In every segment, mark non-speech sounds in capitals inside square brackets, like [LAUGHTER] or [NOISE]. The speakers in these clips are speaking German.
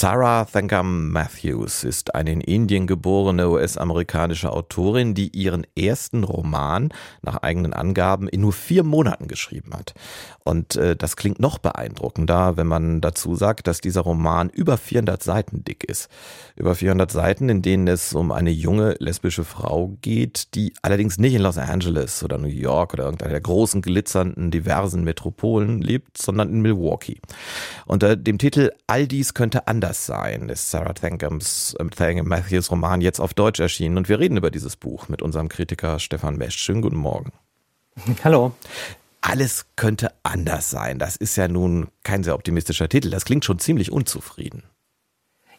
Sarah Thankam Matthews ist eine in Indien geborene US-amerikanische Autorin, die ihren ersten Roman nach eigenen Angaben in nur vier Monaten geschrieben hat. Und äh, das klingt noch beeindruckender, wenn man dazu sagt, dass dieser Roman über 400 Seiten dick ist. Über 400 Seiten, in denen es um eine junge lesbische Frau geht, die allerdings nicht in Los Angeles oder New York oder irgendeiner der großen, glitzernden, diversen Metropolen lebt, sondern in Milwaukee. Unter dem Titel All dies könnte anders anders sein, ist Sarah Thankams, äh, Thankham Matthews Roman jetzt auf Deutsch erschienen und wir reden über dieses Buch mit unserem Kritiker Stefan Mesch. Schönen guten Morgen. [LAUGHS] Hallo. Alles könnte anders sein. Das ist ja nun kein sehr optimistischer Titel. Das klingt schon ziemlich unzufrieden.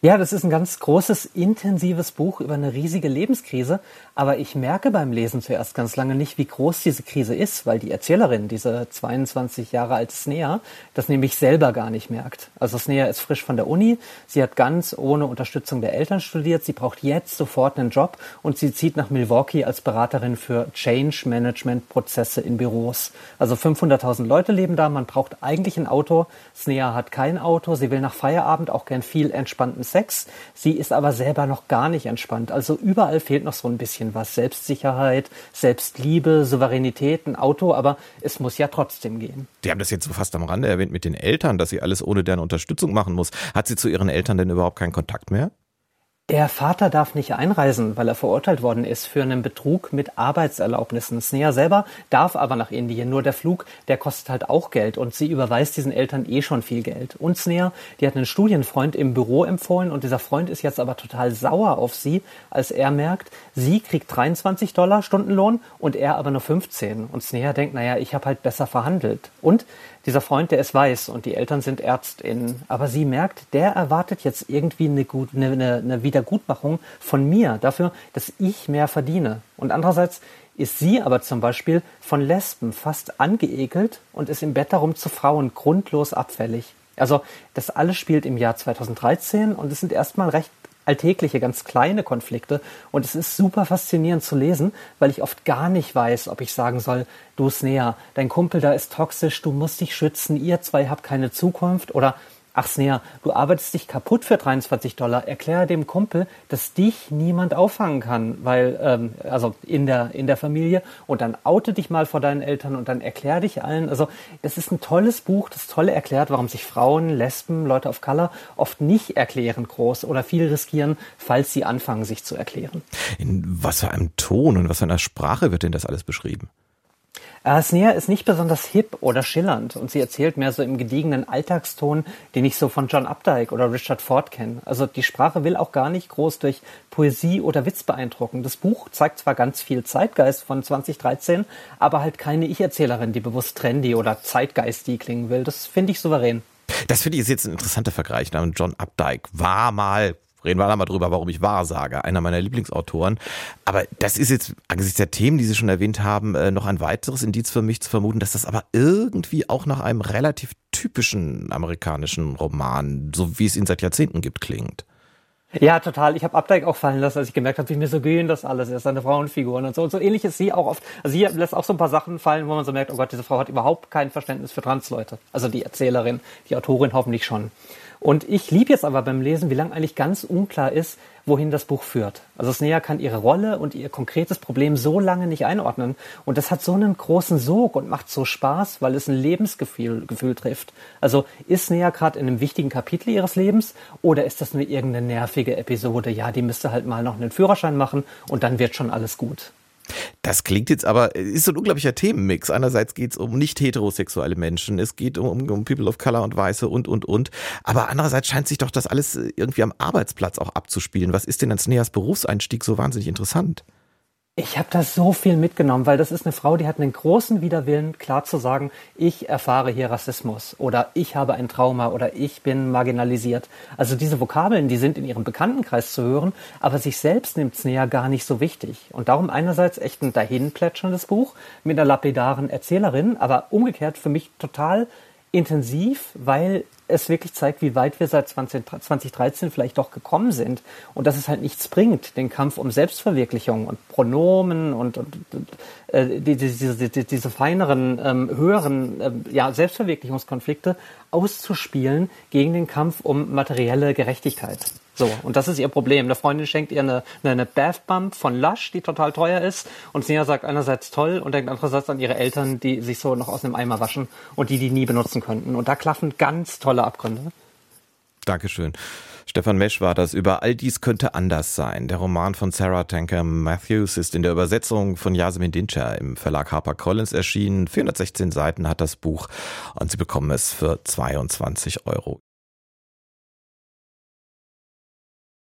Ja, das ist ein ganz großes, intensives Buch über eine riesige Lebenskrise. Aber ich merke beim Lesen zuerst ganz lange nicht, wie groß diese Krise ist, weil die Erzählerin, diese 22 Jahre alte Snea, das nämlich selber gar nicht merkt. Also Snea ist frisch von der Uni. Sie hat ganz ohne Unterstützung der Eltern studiert. Sie braucht jetzt sofort einen Job und sie zieht nach Milwaukee als Beraterin für Change Management Prozesse in Büros. Also 500.000 Leute leben da. Man braucht eigentlich ein Auto. Snea hat kein Auto. Sie will nach Feierabend auch gern viel entspannten Sex. Sie ist aber selber noch gar nicht entspannt. Also überall fehlt noch so ein bisschen was. Selbstsicherheit, Selbstliebe, Souveränität, ein Auto, aber es muss ja trotzdem gehen. Die haben das jetzt so fast am Rande erwähnt mit den Eltern, dass sie alles ohne deren Unterstützung machen muss. Hat sie zu ihren Eltern denn überhaupt keinen Kontakt mehr? Der Vater darf nicht einreisen, weil er verurteilt worden ist für einen Betrug mit Arbeitserlaubnissen. Snea selber darf aber nach Indien. Nur der Flug, der kostet halt auch Geld und sie überweist diesen Eltern eh schon viel Geld. Und Snea, die hat einen Studienfreund im Büro empfohlen und dieser Freund ist jetzt aber total sauer auf sie, als er merkt, sie kriegt 23 Dollar Stundenlohn und er aber nur 15. Und Snea denkt, naja, ich habe halt besser verhandelt. Und dieser Freund, der ist weiß und die Eltern sind Ärztinnen. Aber sie merkt, der erwartet jetzt irgendwie eine, gut, eine, eine Wiedergutmachung von mir dafür, dass ich mehr verdiene. Und andererseits ist sie aber zum Beispiel von Lesben fast angeekelt und ist im Bett darum zu Frauen grundlos abfällig. Also das alles spielt im Jahr 2013 und es sind erstmal recht alltägliche, ganz kleine Konflikte. Und es ist super faszinierend zu lesen, weil ich oft gar nicht weiß, ob ich sagen soll, du Snea, dein Kumpel da ist toxisch, du musst dich schützen, ihr zwei habt keine Zukunft oder Ach Snea, du arbeitest dich kaputt für 23 Dollar. Erkläre dem Kumpel, dass dich niemand auffangen kann, weil, ähm, also in der, in der Familie. Und dann oute dich mal vor deinen Eltern und dann erklär dich allen. Also, das ist ein tolles Buch, das tolle erklärt, warum sich Frauen, Lesben, Leute of Color oft nicht erklären groß oder viel riskieren, falls sie anfangen, sich zu erklären. In was für einem Ton und was für einer Sprache wird denn das alles beschrieben? Snea ist nicht besonders hip oder schillernd und sie erzählt mehr so im gediegenen Alltagston, den ich so von John Updike oder Richard Ford kenne. Also die Sprache will auch gar nicht groß durch Poesie oder Witz beeindrucken. Das Buch zeigt zwar ganz viel Zeitgeist von 2013, aber halt keine Ich-Erzählerin, die bewusst trendy oder zeitgeistig klingen will. Das finde ich souverän. Das finde ich jetzt ein interessanter Vergleich. John Updike war mal Reden wir mal drüber, warum ich Wahrsage, einer meiner Lieblingsautoren. Aber das ist jetzt angesichts der Themen, die Sie schon erwähnt haben, äh, noch ein weiteres Indiz für mich zu vermuten, dass das aber irgendwie auch nach einem relativ typischen amerikanischen Roman, so wie es ihn seit Jahrzehnten gibt, klingt. Ja, total. Ich habe Updike auch fallen lassen, als ich gemerkt habe, wie mir so gehen das alles ist, seine Frauenfiguren und so. Und so ähnlich ist sie auch oft. Also sie lässt auch so ein paar Sachen fallen, wo man so merkt, oh Gott, diese Frau hat überhaupt kein Verständnis für Transleute. Also die Erzählerin, die Autorin hoffentlich schon. Und ich liebe jetzt aber beim Lesen, wie lang eigentlich ganz unklar ist, wohin das Buch führt. Also Snea kann ihre Rolle und ihr konkretes Problem so lange nicht einordnen. Und das hat so einen großen Sog und macht so Spaß, weil es ein Lebensgefühl Gefühl trifft. Also ist Snea gerade in einem wichtigen Kapitel ihres Lebens oder ist das nur irgendeine nervige Episode? Ja, die müsste halt mal noch einen Führerschein machen und dann wird schon alles gut. Das klingt jetzt aber, ist so ein unglaublicher Themenmix. Einerseits geht es um nicht heterosexuelle Menschen, es geht um, um People of Color und Weiße und, und, und. Aber andererseits scheint sich doch das alles irgendwie am Arbeitsplatz auch abzuspielen. Was ist denn als Neas Berufseinstieg so wahnsinnig interessant? Ich habe da so viel mitgenommen, weil das ist eine Frau, die hat einen großen Widerwillen, klar zu sagen, ich erfahre hier Rassismus oder ich habe ein Trauma oder ich bin marginalisiert. Also diese Vokabeln, die sind in ihrem Bekanntenkreis zu hören, aber sich selbst nimmt es näher gar nicht so wichtig. Und darum einerseits echt ein dahinplätscherndes Buch mit einer lapidaren Erzählerin, aber umgekehrt für mich total intensiv, weil es wirklich zeigt, wie weit wir seit 20, 2013 vielleicht doch gekommen sind und dass es halt nichts bringt, den Kampf um Selbstverwirklichung und Pronomen und, und, äh, die, diese, die, diese feineren, ähm, höheren äh, ja, Selbstverwirklichungskonflikte auszuspielen gegen den Kampf um materielle Gerechtigkeit. So, und das ist ihr Problem. Eine Freundin schenkt ihr eine, eine Bath Bump von Lush, die total teuer ist. Und Sia sagt einerseits toll und denkt andererseits an ihre Eltern, die sich so noch aus einem Eimer waschen und die die nie benutzen könnten. Und da klaffen ganz tolle Abgründe. Dankeschön. Stefan Mesch war das über All dies könnte anders sein. Der Roman von Sarah Tanker Matthews ist in der Übersetzung von Yasemin Dincher im Verlag HarperCollins erschienen. 416 Seiten hat das Buch und Sie bekommen es für 22 Euro.